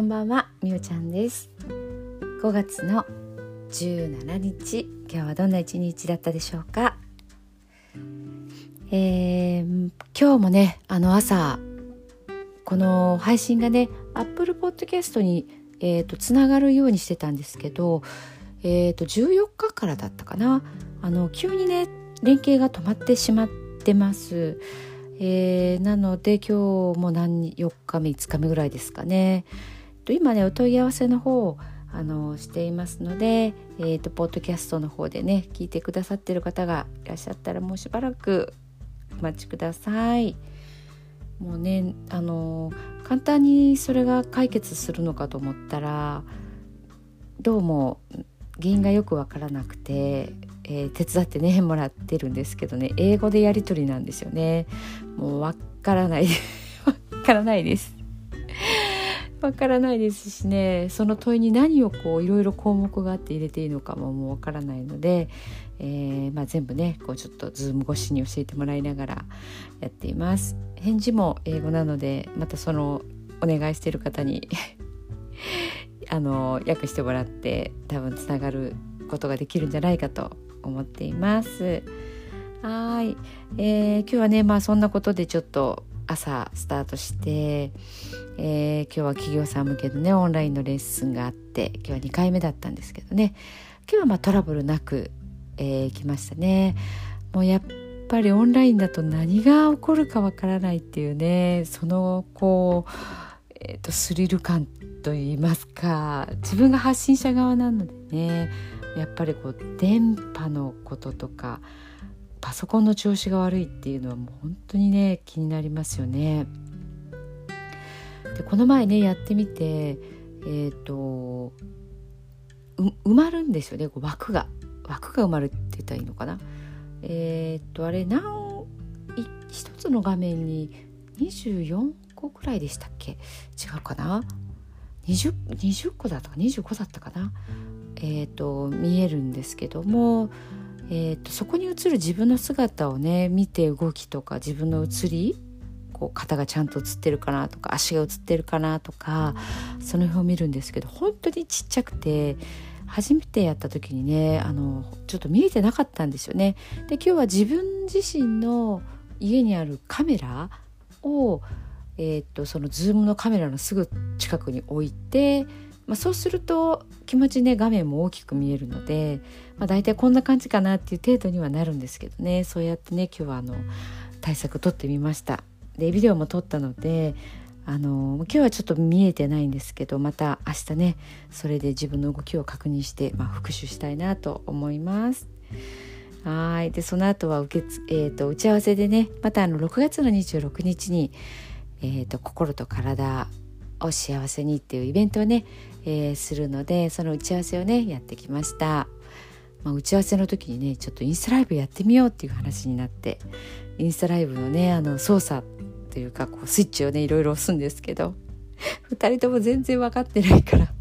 こんばんはみおちゃんです5月の17日今日はどんな一日だったでしょうか？えー、今日もねあの朝この配信がね Apple Podcast に、えーと、つながるようにしてたんですけど、えーと、14日からだったかな？あの急にね連携が止まってしまってます。えー、なので今日も何4日目5日目ぐらいですかね。今ねお問い合わせの方あのしていますので、えーと、ポッドキャストの方でね聞いてくださってる方がいらっしゃったらもうしばらくお待ちください。もうねあの簡単にそれが解決するのかと思ったらどうも原因がよくわからなくて、えー、手伝ってねもらってるんですけどね英語でやり取りなんですよねもうわからない わからないですわからないですしねその問いに何をこういろいろ項目があって入れていいのかももうわからないので、えー、まあ、全部ねこうちょっとズーム越しに教えてもらいながらやっています。返事も英語なのでまたそのお願いしている方に あの訳してもらって多分つながることができるんじゃないかと思っています。はい、えー、今日はねまあそんなことでちょっと朝スタートして、えー、今日は企業さん向けのねオンラインのレッスンがあって今日は2回目だったんですけどね。今日はまあトラブルなく、えー、来ましたね。もうやっぱりオンラインだと何が起こるかわからないっていうねそのこう、えーと、スリル感といいますか自分が発信者側なのでねやっぱりこう電波のこととかパソコンの調子が悪いっていうのはもう本当にね気になりますよね。でこの前ねやってみてえっ、ー、と埋まるんですよねこう枠が枠が埋まるって言ったらいいのかな。えっ、ー、とあれ何一つの画面に24個くらいでしたっけ？違うかな？20, 20個だったか25だったかな？えーと見えるんですけどもえーと、そこに映る自分の姿をね見て動きとか自分の映りこう肩がちゃんと映ってるかなとか足が映ってるかなとかその辺を見るんですけど本当にちっちゃくて初めてやった時にねあのちょっと見えてなかったんですよね。で今日は自分自身の家にあるカメラを、えーと、とそのズームのカメラのすぐ近くに置いてまあ、そうすると気持ちね画面も大きく見えるので、まあ、大体こんな感じかなっていう程度にはなるんですけどね。そうやってね今日はあの対策取ってみました。でビデオも撮ったのであの今日はちょっと見えてないんですけどまた明日ねそれで自分の動きを確認して、まあ、復習したいなと思います。はい。でその後は受けつ、えーと、打ち合わせでねまたあの6月の26日に、えーと心と体を幸せにっていうイベントをね、えー、するのでその打ち合わせをねやってきました、まあ、打ち合わせの時にねちょっとインスタライブやってみようっていう話になってインスタライブのねあの操作というかこうスイッチをねいろいろ押すんですけど2人とも全然分かってないから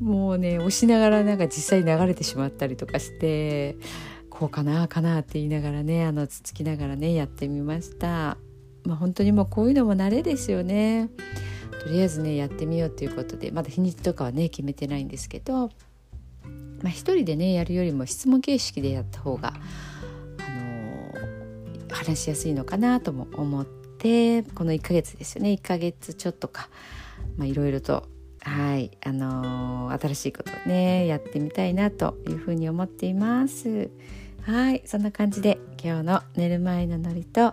もうね押しながらなんか実際流れてしまったりとかしてこうかなかなって言いながらねあのつつきながらねやってみました。まあ、本当にもうこういうのも慣れですよね。とりあえずねやってみようということでまだ日にちとかはね決めてないんですけど、まあ、一人でねやるよりも質問形式でやった方が、あのー、話しやすいのかなとも思ってこの1ヶ月ですよね。1ヶ月ちょっとか。いろいろとはいあのー、新しいことをねやってみたいなというふうに思っています。はいそんな感じで今日の寝る前のノリと、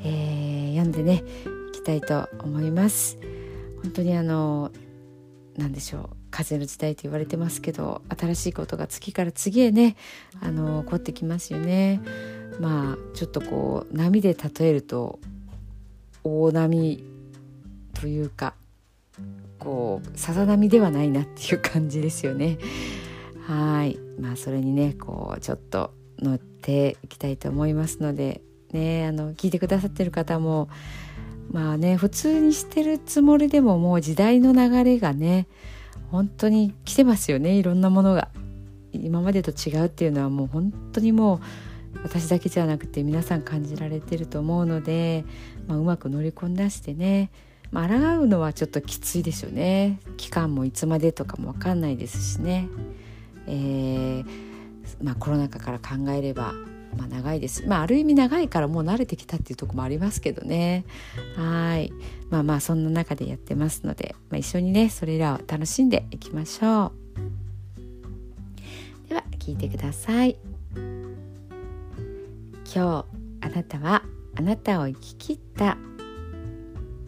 えー、読んでねいきたいと思います。本当にあの何でしょう風の時代と言われてますけど新しいことが次から次へねあの起こってきますよね。まあちょっとこう波で例えると大波というかこうさざ波ではないなっていう感じですよね。はい。まあそれにねこうちょっと乗っていきたいと思いますのでねあの聞いてくださってる方もまあね普通にしてるつもりでももう時代の流れがね本当に来てますよねいろんなものが。今までと違うっていうのはもう本当にもう私だけじゃなくて皆さん感じられてると思うので、まあ、うまく乗り込んだしてねまあ、抗うのはちょっときついですよね。期間もいつまでとかも分かんないですしね、えー、まあ、コロナ禍から考えれば、まあ、長いです。まあある意味長いからもう慣れてきたっていうとこもありますけどね。はい。まあまあそんな中でやってますので、まあ、一緒にねそれらを楽しんでいきましょう。では聞いてください。今日あなたはあなたを生き切った。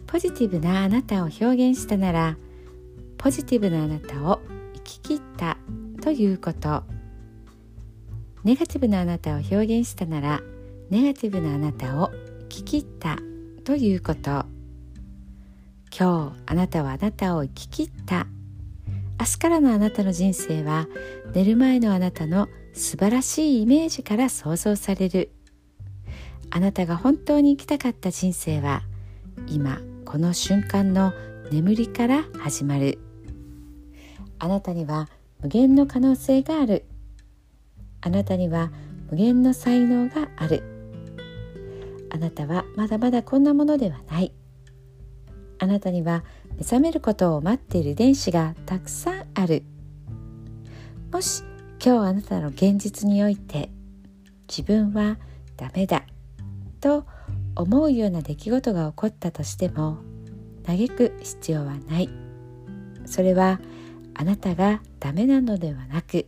ポジティブなあなたを表現したならポジティブなあなたを生き切ったということ。ネガティブなあなたを表現したならネガティブなあなたを生き切ったということ。今日あなたはあなたを生き切った。明日からのあなたの人生は寝る前のあなたの素晴らしいイメージから想像される。あなたが本当に生きたかった人生は今この瞬間の眠りから始まる。あなたには無限の可能性がある。あなたには無限の才能がある。あなたはまだまだこんなものではない。あなたには目覚めることを待っている電子がたくさんある。もし今日あなたの現実において自分はダメだと思うような出来事が起こったとしても嘆く必要はない。それはあなたがダメなのではなく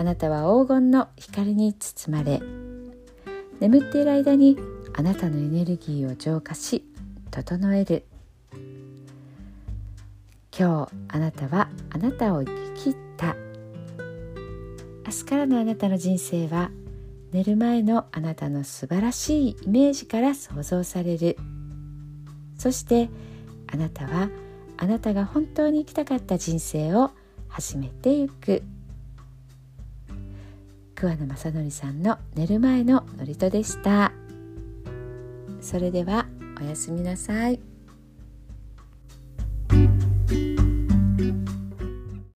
あなたは黄金の光に包まれ眠っている間にあなたのエネルギーを浄化し整える。今日あなたはあなたを生き切った。明日からのあなたの人生は寝る前のあなたの素晴らしいイメージから想像される。そしてあなたはあなたが本当に生きたかった人生を始めていく。桑名正則さんの寝る前の祝詞でしたそれではおやすみなさい。